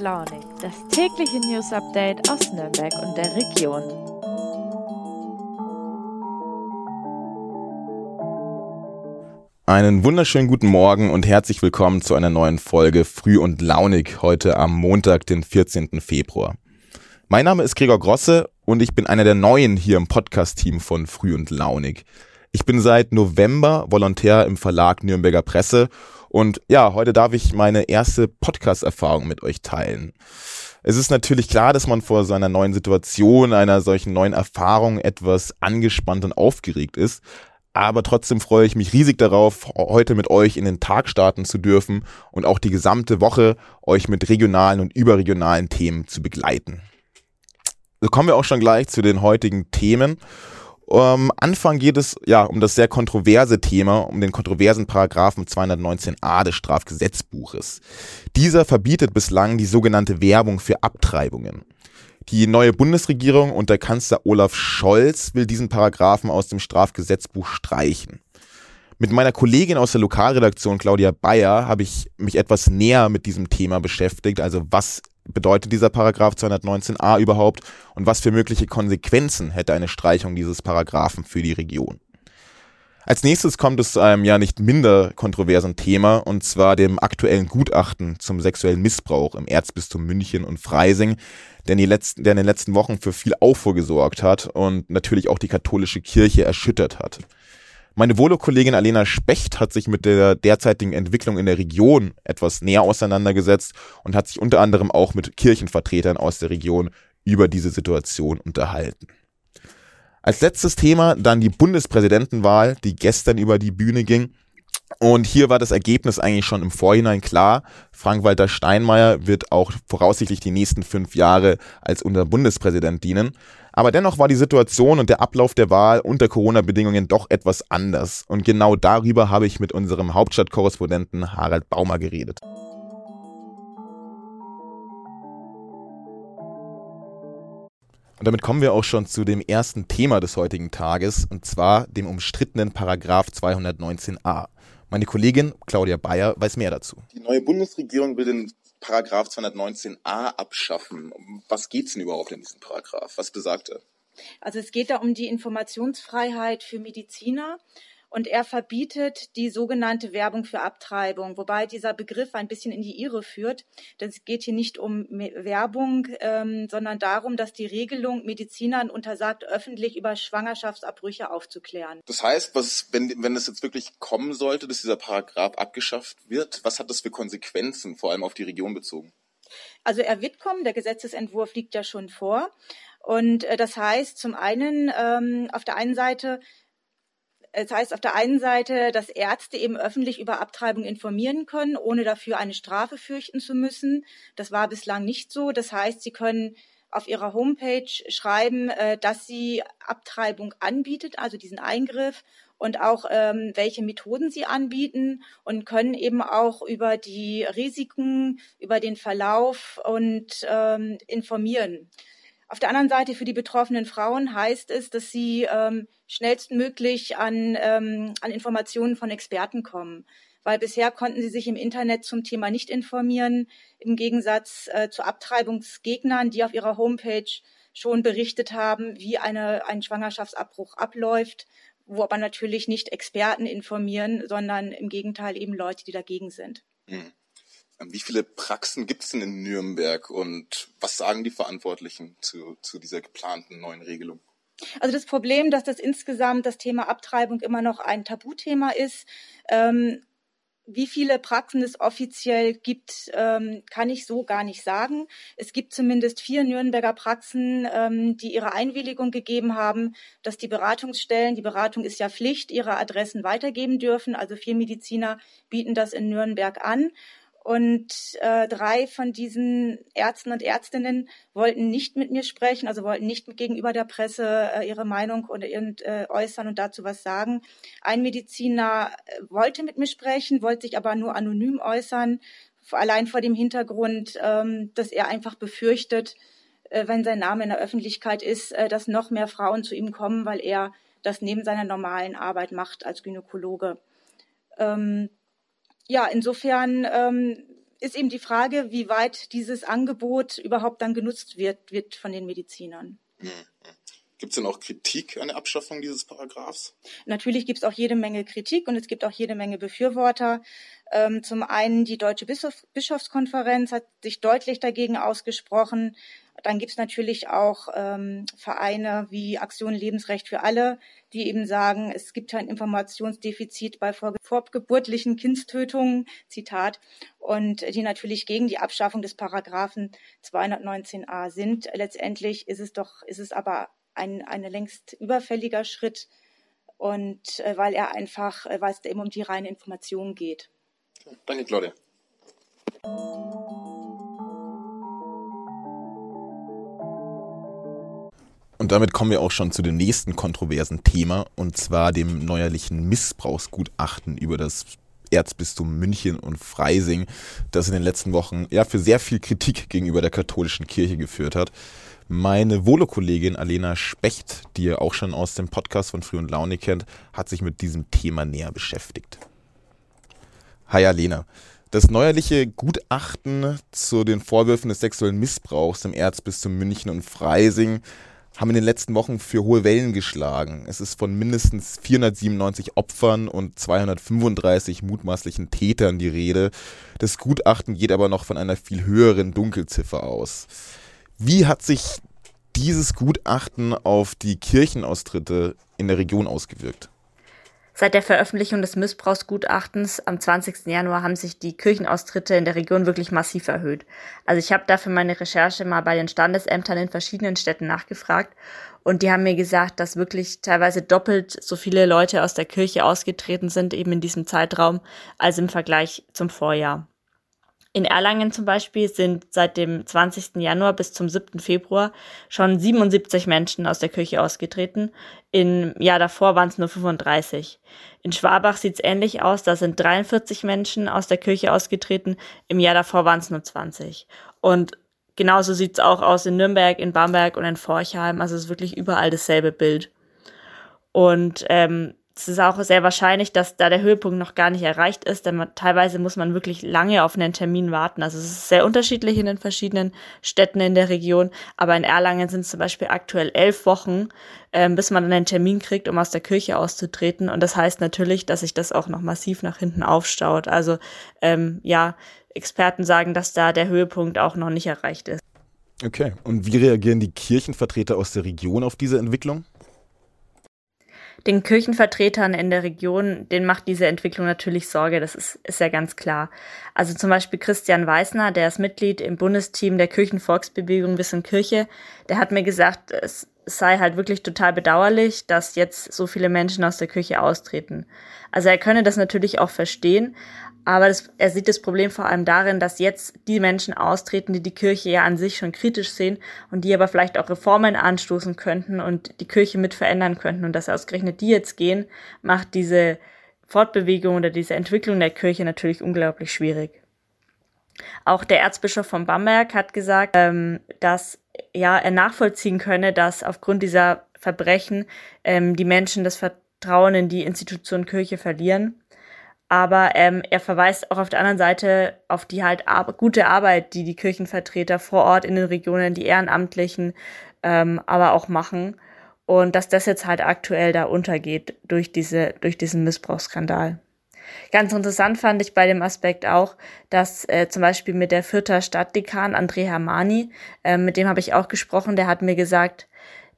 Launig, das tägliche News Update aus Nürnberg und der Region. Einen wunderschönen guten Morgen und herzlich willkommen zu einer neuen Folge Früh und Launig heute am Montag, den 14. Februar. Mein Name ist Gregor Grosse und ich bin einer der Neuen hier im Podcast-Team von Früh und Launig. Ich bin seit November Volontär im Verlag Nürnberger Presse und ja, heute darf ich meine erste Podcast-Erfahrung mit euch teilen. Es ist natürlich klar, dass man vor so einer neuen Situation, einer solchen neuen Erfahrung etwas angespannt und aufgeregt ist. Aber trotzdem freue ich mich riesig darauf, heute mit euch in den Tag starten zu dürfen und auch die gesamte Woche euch mit regionalen und überregionalen Themen zu begleiten. So kommen wir auch schon gleich zu den heutigen Themen. Um, Anfang geht es ja um das sehr kontroverse Thema, um den kontroversen Paragraphen 219a des Strafgesetzbuches. Dieser verbietet bislang die sogenannte Werbung für Abtreibungen. Die neue Bundesregierung unter Kanzler Olaf Scholz will diesen Paragraphen aus dem Strafgesetzbuch streichen. Mit meiner Kollegin aus der Lokalredaktion Claudia Bayer habe ich mich etwas näher mit diesem Thema beschäftigt, also was bedeutet dieser Paragraph 219a überhaupt und was für mögliche Konsequenzen hätte eine Streichung dieses Paragraphen für die Region. Als nächstes kommt es zu einem ja nicht minder kontroversen Thema und zwar dem aktuellen Gutachten zum sexuellen Missbrauch im Erzbistum München und Freising, der in, letzten, der in den letzten Wochen für viel Aufruhr gesorgt hat und natürlich auch die katholische Kirche erschüttert hat. Meine Volo-Kollegin Alena Specht hat sich mit der derzeitigen Entwicklung in der Region etwas näher auseinandergesetzt und hat sich unter anderem auch mit Kirchenvertretern aus der Region über diese Situation unterhalten. Als letztes Thema dann die Bundespräsidentenwahl, die gestern über die Bühne ging. Und hier war das Ergebnis eigentlich schon im Vorhinein klar. Frank-Walter Steinmeier wird auch voraussichtlich die nächsten fünf Jahre als unser Bundespräsident dienen. Aber dennoch war die Situation und der Ablauf der Wahl unter Corona-Bedingungen doch etwas anders. Und genau darüber habe ich mit unserem Hauptstadtkorrespondenten Harald Baumer geredet. Und damit kommen wir auch schon zu dem ersten Thema des heutigen Tages, und zwar dem umstrittenen Paragraph 219a. Meine Kollegin Claudia Bayer weiß mehr dazu. Die neue Bundesregierung will den Paragraph 219a abschaffen. Was geht's denn überhaupt in diesem Paragraph? Was besagt er? Also es geht da um die Informationsfreiheit für Mediziner und er verbietet die sogenannte Werbung für Abtreibung, wobei dieser Begriff ein bisschen in die Irre führt. Denn es geht hier nicht um Werbung, ähm, sondern darum, dass die Regelung Medizinern untersagt, öffentlich über Schwangerschaftsabbrüche aufzuklären. Das heißt, was, wenn, wenn es jetzt wirklich kommen sollte, dass dieser Paragraph abgeschafft wird, was hat das für Konsequenzen, vor allem auf die Region bezogen? Also er wird kommen, der Gesetzesentwurf liegt ja schon vor. Und äh, das heißt zum einen, ähm, auf der einen Seite das heißt auf der einen Seite, dass Ärzte eben öffentlich über Abtreibung informieren können, ohne dafür eine Strafe fürchten zu müssen. Das war bislang nicht so. Das heißt, sie können auf ihrer Homepage schreiben, äh, dass sie Abtreibung anbietet, also diesen Eingriff und auch ähm, welche Methoden sie anbieten und können eben auch über die Risiken, über den Verlauf und ähm, informieren. Auf der anderen Seite für die betroffenen Frauen heißt es, dass sie ähm, schnellstmöglich an, ähm, an Informationen von Experten kommen. Weil bisher konnten sie sich im Internet zum Thema nicht informieren, im Gegensatz äh, zu Abtreibungsgegnern, die auf ihrer Homepage schon berichtet haben, wie eine, ein Schwangerschaftsabbruch abläuft, wo aber natürlich nicht Experten informieren, sondern im Gegenteil eben Leute, die dagegen sind. Hm. Wie viele Praxen gibt es denn in Nürnberg und was sagen die Verantwortlichen zu, zu dieser geplanten neuen Regelung? Also das Problem, dass das insgesamt das Thema Abtreibung immer noch ein Tabuthema ist. Ähm, wie viele Praxen es offiziell gibt, ähm, kann ich so gar nicht sagen. Es gibt zumindest vier Nürnberger Praxen, ähm, die ihre Einwilligung gegeben haben, dass die Beratungsstellen, die Beratung ist ja Pflicht, ihre Adressen weitergeben dürfen. Also vier Mediziner bieten das in Nürnberg an. Und äh, drei von diesen Ärzten und Ärztinnen wollten nicht mit mir sprechen, also wollten nicht gegenüber der Presse äh, ihre Meinung oder irgend, äh, äußern und dazu was sagen. Ein Mediziner äh, wollte mit mir sprechen, wollte sich aber nur anonym äußern, allein vor dem Hintergrund, ähm, dass er einfach befürchtet, äh, wenn sein Name in der Öffentlichkeit ist, äh, dass noch mehr Frauen zu ihm kommen, weil er das neben seiner normalen Arbeit macht als Gynäkologe. Ähm, ja, insofern ähm, ist eben die Frage, wie weit dieses Angebot überhaupt dann genutzt wird, wird von den Medizinern. Mhm. Gibt es denn auch Kritik an der Abschaffung dieses Paragraphs? Natürlich gibt es auch jede Menge Kritik und es gibt auch jede Menge Befürworter. Ähm, zum einen die Deutsche Bischof Bischofskonferenz hat sich deutlich dagegen ausgesprochen. Dann gibt es natürlich auch ähm, Vereine wie Aktion Lebensrecht für alle, die eben sagen, es gibt ein Informationsdefizit bei vorgeburtlichen Kindstötungen, Zitat, und die natürlich gegen die Abschaffung des Paragraphen 219a sind. Letztendlich ist es doch, ist es aber ein, ein längst überfälliger Schritt und äh, weil er einfach, äh, weil es eben um die reine Information geht. Danke, Claudia. Und damit kommen wir auch schon zu dem nächsten kontroversen Thema, und zwar dem neuerlichen Missbrauchsgutachten über das Erzbistum München und Freising, das in den letzten Wochen ja für sehr viel Kritik gegenüber der katholischen Kirche geführt hat. Meine Volo-Kollegin Alena Specht, die ihr auch schon aus dem Podcast von Früh und Laune kennt, hat sich mit diesem Thema näher beschäftigt. Hi Alena. Das neuerliche Gutachten zu den Vorwürfen des sexuellen Missbrauchs im Erzbistum München und Freising haben in den letzten Wochen für hohe Wellen geschlagen. Es ist von mindestens 497 Opfern und 235 mutmaßlichen Tätern die Rede. Das Gutachten geht aber noch von einer viel höheren Dunkelziffer aus. Wie hat sich dieses Gutachten auf die Kirchenaustritte in der Region ausgewirkt? Seit der Veröffentlichung des Missbrauchsgutachtens am 20. Januar haben sich die Kirchenaustritte in der Region wirklich massiv erhöht. Also ich habe dafür meine Recherche mal bei den Standesämtern in verschiedenen Städten nachgefragt und die haben mir gesagt, dass wirklich teilweise doppelt so viele Leute aus der Kirche ausgetreten sind, eben in diesem Zeitraum, als im Vergleich zum Vorjahr. In Erlangen zum Beispiel sind seit dem 20. Januar bis zum 7. Februar schon 77 Menschen aus der Kirche ausgetreten. Im Jahr davor waren es nur 35. In Schwabach sieht es ähnlich aus, da sind 43 Menschen aus der Kirche ausgetreten. Im Jahr davor waren es nur 20. Und genauso sieht es auch aus in Nürnberg, in Bamberg und in Forchheim. Also es ist wirklich überall dasselbe Bild. Und ähm, es ist auch sehr wahrscheinlich, dass da der Höhepunkt noch gar nicht erreicht ist, denn man, teilweise muss man wirklich lange auf einen Termin warten. Also es ist sehr unterschiedlich in den verschiedenen Städten in der Region, aber in Erlangen sind es zum Beispiel aktuell elf Wochen, ähm, bis man dann einen Termin kriegt, um aus der Kirche auszutreten. Und das heißt natürlich, dass sich das auch noch massiv nach hinten aufstaut. Also ähm, ja, Experten sagen, dass da der Höhepunkt auch noch nicht erreicht ist. Okay, und wie reagieren die Kirchenvertreter aus der Region auf diese Entwicklung? Den Kirchenvertretern in der Region, denen macht diese Entwicklung natürlich Sorge, das ist, ist ja ganz klar. Also zum Beispiel Christian Weißner, der ist Mitglied im Bundesteam der Kirchenvolksbewegung Wissen Kirche, der hat mir gesagt, es sei halt wirklich total bedauerlich, dass jetzt so viele Menschen aus der Kirche austreten. Also er könne das natürlich auch verstehen, aber das, er sieht das Problem vor allem darin, dass jetzt die Menschen austreten, die die Kirche ja an sich schon kritisch sehen und die aber vielleicht auch Reformen anstoßen könnten und die Kirche mit verändern könnten. Und dass ausgerechnet die jetzt gehen, macht diese Fortbewegung oder diese Entwicklung der Kirche natürlich unglaublich schwierig. Auch der Erzbischof von Bamberg hat gesagt, ähm, dass ja er nachvollziehen könne, dass aufgrund dieser Verbrechen ähm, die Menschen das Vertrauen in die Institution Kirche verlieren aber ähm, er verweist auch auf der anderen Seite auf die halt ar gute Arbeit, die die Kirchenvertreter vor Ort in den Regionen, die Ehrenamtlichen, ähm, aber auch machen. Und dass das jetzt halt aktuell da untergeht durch diese, durch diesen Missbrauchsskandal. Ganz interessant fand ich bei dem Aspekt auch, dass äh, zum Beispiel mit der Fürther Stadtdekan André Hermani, äh, mit dem habe ich auch gesprochen, der hat mir gesagt,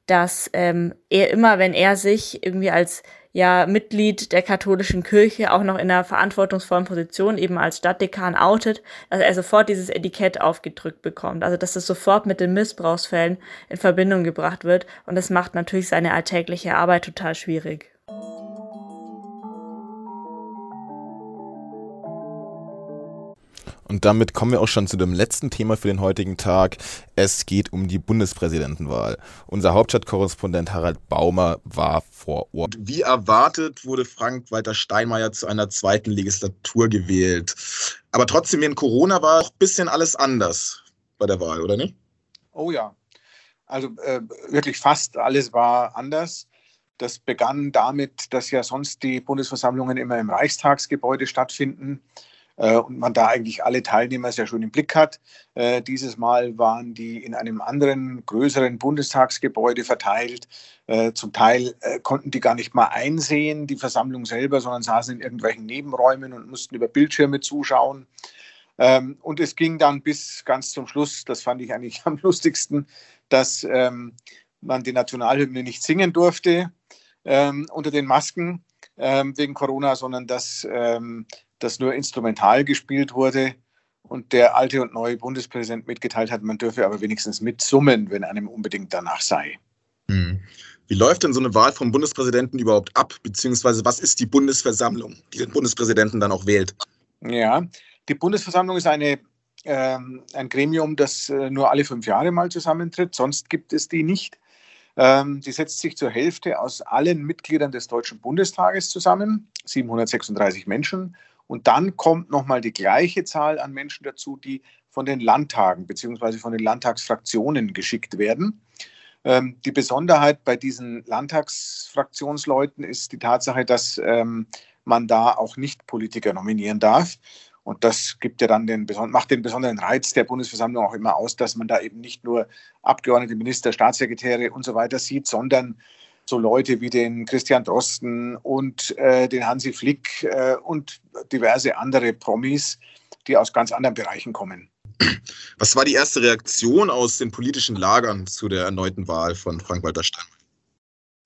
dass ähm, er immer, wenn er sich irgendwie als ja Mitglied der katholischen Kirche auch noch in einer verantwortungsvollen Position eben als Stadtdekan outet, dass er sofort dieses Etikett aufgedrückt bekommt. Also dass das sofort mit den Missbrauchsfällen in Verbindung gebracht wird und das macht natürlich seine alltägliche Arbeit total schwierig. Und damit kommen wir auch schon zu dem letzten Thema für den heutigen Tag. Es geht um die Bundespräsidentenwahl. Unser Hauptstadtkorrespondent Harald Baumer war vor Ort. Wie erwartet wurde Frank-Walter Steinmeier zu einer zweiten Legislatur gewählt. Aber trotzdem, in Corona war auch ein bisschen alles anders bei der Wahl, oder nicht? Oh ja. Also äh, wirklich fast alles war anders. Das begann damit, dass ja sonst die Bundesversammlungen immer im Reichstagsgebäude stattfinden. Äh, und man da eigentlich alle Teilnehmer sehr schön im Blick hat. Äh, dieses Mal waren die in einem anderen, größeren Bundestagsgebäude verteilt. Äh, zum Teil konnten die gar nicht mal einsehen, die Versammlung selber, sondern saßen in irgendwelchen Nebenräumen und mussten über Bildschirme zuschauen. Ähm, und es ging dann bis ganz zum Schluss, das fand ich eigentlich am lustigsten, dass ähm, man die Nationalhymne nicht singen durfte ähm, unter den Masken wegen Corona, sondern dass ähm, das nur instrumental gespielt wurde und der alte und neue Bundespräsident mitgeteilt hat, man dürfe aber wenigstens mitsummen, wenn einem unbedingt danach sei. Hm. Wie läuft denn so eine Wahl vom Bundespräsidenten überhaupt ab? Beziehungsweise was ist die Bundesversammlung, die den Bundespräsidenten dann auch wählt? Ja, die Bundesversammlung ist eine, ähm, ein Gremium, das äh, nur alle fünf Jahre mal zusammentritt. Sonst gibt es die nicht. Ähm, die setzt sich zur Hälfte aus allen Mitgliedern des Deutschen Bundestages zusammen, 736 Menschen. Und dann kommt nochmal die gleiche Zahl an Menschen dazu, die von den Landtagen bzw. von den Landtagsfraktionen geschickt werden. Ähm, die Besonderheit bei diesen Landtagsfraktionsleuten ist die Tatsache, dass ähm, man da auch nicht Politiker nominieren darf. Und das gibt ja dann den, macht den besonderen Reiz der Bundesversammlung auch immer aus, dass man da eben nicht nur Abgeordnete, Minister, Staatssekretäre und so weiter sieht, sondern so Leute wie den Christian Drosten und äh, den Hansi Flick äh, und diverse andere Promis, die aus ganz anderen Bereichen kommen. Was war die erste Reaktion aus den politischen Lagern zu der erneuten Wahl von Frank-Walter Steinmeier?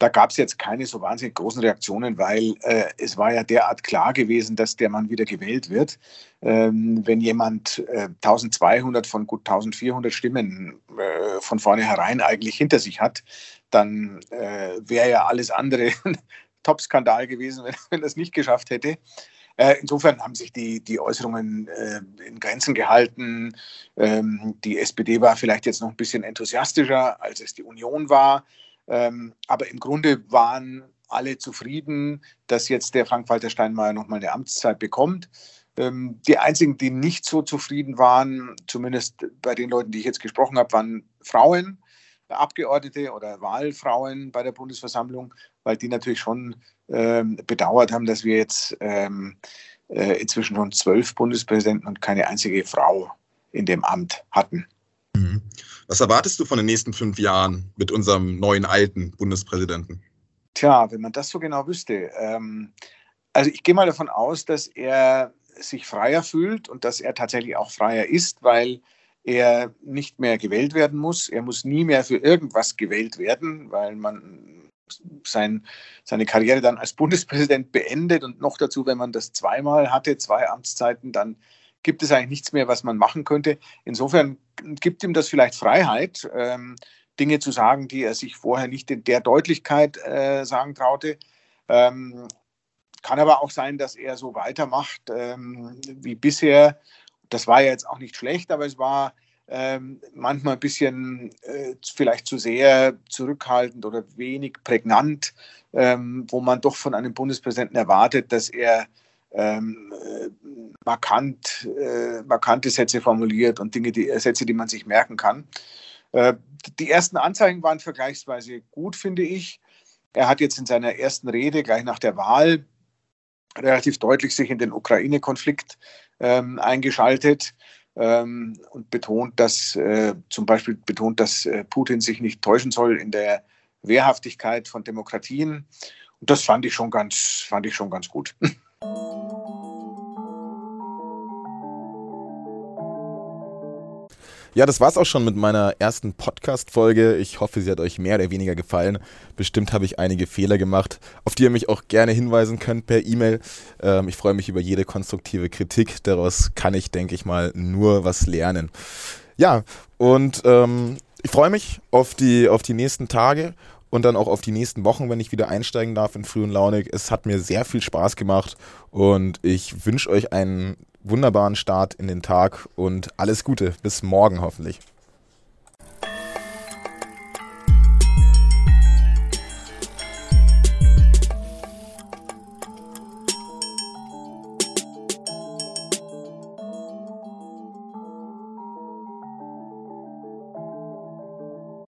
Da gab es jetzt keine so wahnsinnig großen Reaktionen, weil äh, es war ja derart klar gewesen, dass der Mann wieder gewählt wird. Ähm, wenn jemand äh, 1200 von gut 1400 Stimmen äh, von vornherein eigentlich hinter sich hat, dann äh, wäre ja alles andere ein Top-Skandal gewesen, wenn, er es nicht geschafft hätte. Äh, insofern haben sich die, die Äußerungen äh, in Grenzen gehalten. Ähm, die SPD war vielleicht jetzt noch ein bisschen enthusiastischer, als es die Union war. Ähm, aber im Grunde waren alle zufrieden, dass jetzt der Frank-Walter Steinmeier nochmal eine Amtszeit bekommt. Ähm, die einzigen, die nicht so zufrieden waren, zumindest bei den Leuten, die ich jetzt gesprochen habe, waren Frauen, Abgeordnete oder Wahlfrauen bei der Bundesversammlung, weil die natürlich schon ähm, bedauert haben, dass wir jetzt ähm, äh, inzwischen schon zwölf Bundespräsidenten und keine einzige Frau in dem Amt hatten. Was erwartest du von den nächsten fünf Jahren mit unserem neuen alten Bundespräsidenten? Tja, wenn man das so genau wüsste. Ähm, also ich gehe mal davon aus, dass er sich freier fühlt und dass er tatsächlich auch freier ist, weil er nicht mehr gewählt werden muss. Er muss nie mehr für irgendwas gewählt werden, weil man sein, seine Karriere dann als Bundespräsident beendet und noch dazu, wenn man das zweimal hatte, zwei Amtszeiten, dann gibt es eigentlich nichts mehr, was man machen könnte. Insofern gibt ihm das vielleicht Freiheit, ähm, Dinge zu sagen, die er sich vorher nicht in der Deutlichkeit äh, sagen traute. Ähm, kann aber auch sein, dass er so weitermacht ähm, wie bisher. Das war ja jetzt auch nicht schlecht, aber es war ähm, manchmal ein bisschen äh, vielleicht zu sehr zurückhaltend oder wenig prägnant, ähm, wo man doch von einem Bundespräsidenten erwartet, dass er ähm, äh, markant, äh, markante Sätze formuliert und Dinge, die, Sätze, die man sich merken kann. Äh, die ersten Anzeichen waren vergleichsweise gut, finde ich. Er hat jetzt in seiner ersten Rede gleich nach der Wahl relativ deutlich sich in den Ukraine-Konflikt ähm, eingeschaltet ähm, und betont, dass äh, zum Beispiel betont, dass äh, Putin sich nicht täuschen soll in der Wehrhaftigkeit von Demokratien. Und das fand ich schon ganz, fand ich schon ganz gut. Ja, das war's auch schon mit meiner ersten Podcast-Folge. Ich hoffe, sie hat euch mehr oder weniger gefallen. Bestimmt habe ich einige Fehler gemacht, auf die ihr mich auch gerne hinweisen könnt per E-Mail. Ähm, ich freue mich über jede konstruktive Kritik. Daraus kann ich, denke ich mal, nur was lernen. Ja, und ähm, ich freue mich auf die, auf die nächsten Tage und dann auch auf die nächsten Wochen, wenn ich wieder einsteigen darf in Früh und Launig. Es hat mir sehr viel Spaß gemacht und ich wünsche euch einen wunderbaren Start in den Tag und alles Gute. Bis morgen hoffentlich.